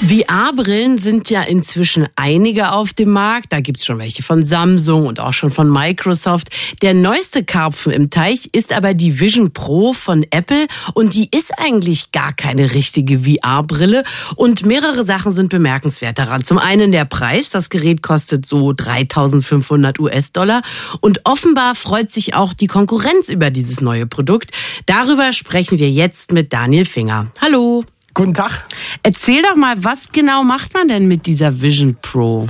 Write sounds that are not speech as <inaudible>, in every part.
VR-Brillen sind ja inzwischen einige auf dem Markt. Da gibt's schon welche von Samsung und auch schon von Microsoft. Der neueste Karpfen im Teich ist aber die Vision Pro von Apple und die ist eigentlich gar keine richtige VR-Brille. Und mehrere Sachen sind bemerkenswert daran. Zum einen der Preis. Das Gerät kostet so 3500 US-Dollar. Und offenbar freut sich auch die Konkurrenz über dieses neue Produkt. Darüber sprechen wir jetzt mit Daniel Finger. Hallo. Guten Tag. Erzähl doch mal, was genau macht man denn mit dieser Vision Pro?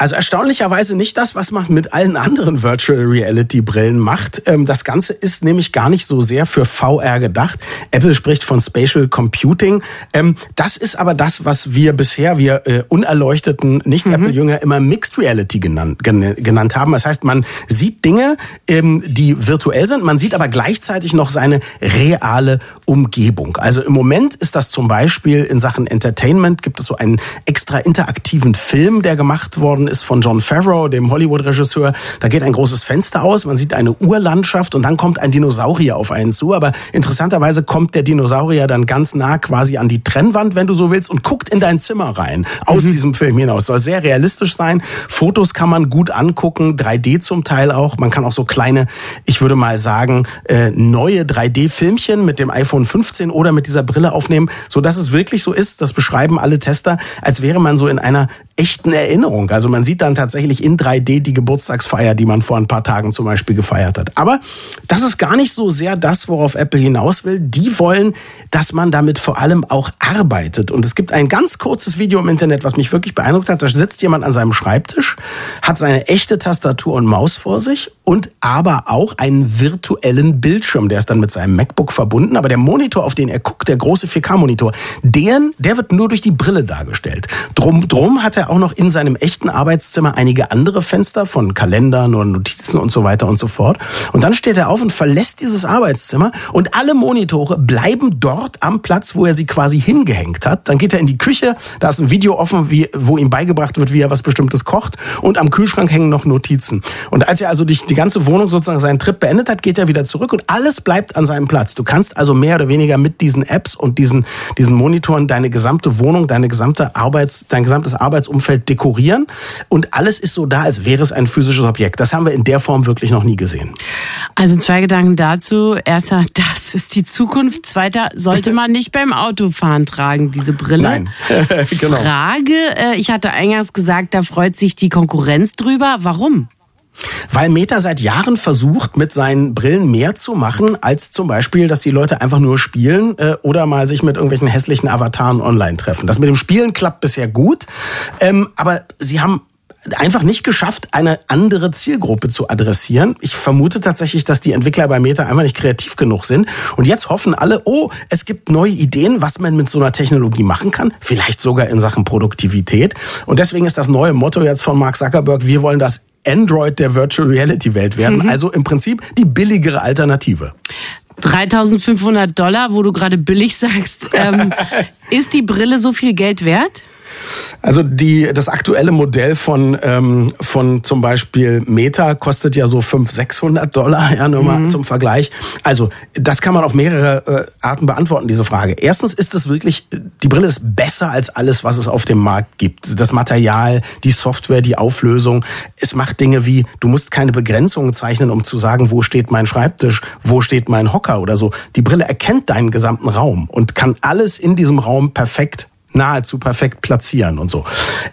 Also erstaunlicherweise nicht das, was man mit allen anderen Virtual Reality Brillen macht. Ähm, das Ganze ist nämlich gar nicht so sehr für VR gedacht. Apple spricht von Spatial Computing. Ähm, das ist aber das, was wir bisher, wir äh, unerleuchteten Nicht-Apple-Jünger mhm. immer Mixed Reality genannt, genannt haben. Das heißt, man sieht Dinge, ähm, die virtuell sind, man sieht aber gleichzeitig noch seine reale Umgebung. Also im Moment ist das zum Beispiel in Sachen Entertainment, gibt es so einen extra interaktiven Film, der gemacht worden ist von John Favreau, dem Hollywood-Regisseur. Da geht ein großes Fenster aus, man sieht eine Urlandschaft und dann kommt ein Dinosaurier auf einen zu. Aber interessanterweise kommt der Dinosaurier dann ganz nah quasi an die Trennwand, wenn du so willst, und guckt in dein Zimmer rein aus mhm. diesem Film hinaus. Soll sehr realistisch sein. Fotos kann man gut angucken, 3D zum Teil auch. Man kann auch so kleine, ich würde mal sagen, äh, neue 3D-Filmchen mit dem iPhone 15 oder mit dieser Brille aufnehmen, so dass es wirklich so ist. Das beschreiben alle Tester, als wäre man so in einer echten Erinnerung. Also man sieht dann tatsächlich in 3D die Geburtstagsfeier, die man vor ein paar Tagen zum Beispiel gefeiert hat. Aber das ist gar nicht so sehr das, worauf Apple hinaus will. Die wollen, dass man damit vor allem auch arbeitet. Und es gibt ein ganz kurzes Video im Internet, was mich wirklich beeindruckt hat. Da sitzt jemand an seinem Schreibtisch, hat seine echte Tastatur und Maus vor sich und aber auch einen virtuellen Bildschirm. Der ist dann mit seinem MacBook verbunden. Aber der Monitor, auf den er guckt, der große 4K-Monitor, der, der wird nur durch die Brille dargestellt. Drum, drum hat er auch noch in seinem echten Arbeitszimmer einige andere Fenster von Kalendern und Notizen und so weiter und so fort. Und dann steht er auf und verlässt dieses Arbeitszimmer und alle Monitore bleiben dort am Platz, wo er sie quasi hingehängt hat. Dann geht er in die Küche, da ist ein Video offen, wie, wo ihm beigebracht wird, wie er was Bestimmtes kocht und am Kühlschrank hängen noch Notizen. Und als er also die, die ganze Wohnung sozusagen seinen Trip beendet hat, geht er wieder zurück und alles bleibt an seinem Platz. Du kannst also mehr oder weniger mit diesen Apps und diesen, diesen Monitoren deine gesamte Wohnung, deine gesamte Arbeits, dein gesamtes Arbeitsumfeld Umfeld dekorieren und alles ist so da, als wäre es ein physisches Objekt. Das haben wir in der Form wirklich noch nie gesehen. Also zwei Gedanken dazu. Erster, <laughs> das ist die Zukunft. Zweiter, sollte man nicht beim Autofahren tragen, diese Brille? Nein, <laughs> genau. Frage, äh, ich hatte eingangs gesagt, da freut sich die Konkurrenz drüber. Warum? Weil Meta seit Jahren versucht, mit seinen Brillen mehr zu machen, als zum Beispiel, dass die Leute einfach nur spielen äh, oder mal sich mit irgendwelchen hässlichen Avataren online treffen. Das mit dem Spielen klappt bisher gut, ähm, aber sie haben einfach nicht geschafft, eine andere Zielgruppe zu adressieren. Ich vermute tatsächlich, dass die Entwickler bei Meta einfach nicht kreativ genug sind. Und jetzt hoffen alle, oh, es gibt neue Ideen, was man mit so einer Technologie machen kann. Vielleicht sogar in Sachen Produktivität. Und deswegen ist das neue Motto jetzt von Mark Zuckerberg, wir wollen das Android der Virtual Reality Welt werden. Mhm. Also im Prinzip die billigere Alternative. 3500 Dollar, wo du gerade billig sagst. <laughs> Ähm, ist die Brille so viel Geld wert? Also die, das aktuelle Modell von, ähm, von zum Beispiel Meta kostet ja so 500, 600 Dollar, ja, nur mal mhm. zum Vergleich. Also das kann man auf mehrere äh, Arten beantworten, diese Frage. Erstens ist es wirklich, die Brille ist besser als alles, was es auf dem Markt gibt. Das Material, die Software, die Auflösung. Es macht Dinge wie, du musst keine Begrenzungen zeichnen, um zu sagen, wo steht mein Schreibtisch, wo steht mein Hocker oder so. Die Brille erkennt deinen gesamten Raum und kann alles in diesem Raum perfekt nahezu perfekt platzieren und so.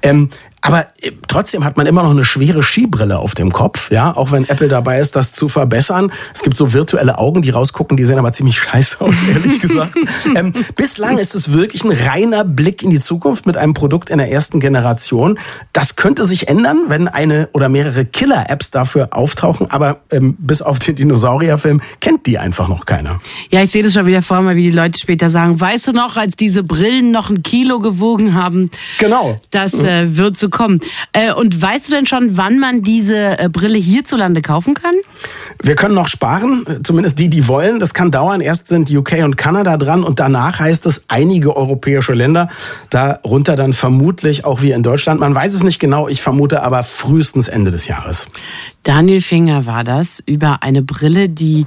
Ähm, aber äh, trotzdem hat man immer noch eine schwere Skibrille auf dem Kopf, ja, auch wenn Apple dabei ist, das zu verbessern. Es gibt so virtuelle Augen, die rausgucken, die sehen aber ziemlich scheiße <laughs> aus, ehrlich gesagt. ähm, bislang ist es wirklich ein reiner Blick in die Zukunft mit einem Produkt in der ersten Generation. Das könnte sich ändern, wenn eine oder mehrere Killer-Apps dafür auftauchen, aber ähm, bis auf den Dinosaurierfilm kennt die einfach noch keiner. Ja, ich sehe das schon wieder vor mir, wie die Leute später sagen, weißt du noch, als diese Brillen noch ein Kilo gewogen haben? Genau. Das äh, wird so zu kommen. Äh, und weißt du denn schon, wann man diese äh, Brille hierzulande kaufen kann? Wir können noch sparen, zumindest die, die wollen. Das kann dauern. Erst sind UK und Kanada dran und danach heißt es einige europäische Länder. Darunter dann vermutlich auch wie in Deutschland. Man weiß es nicht genau. Ich vermute aber frühestens Ende des Jahres. Daniel Finger war das über eine Brille, die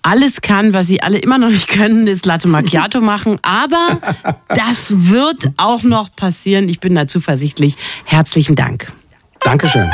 alles kann, was sie alle immer noch nicht können, ist Latte Macchiato <laughs> machen. Aber das wird auch noch passieren. Ich bin da zuversichtlich. Herzlichen Dank. Dankeschön.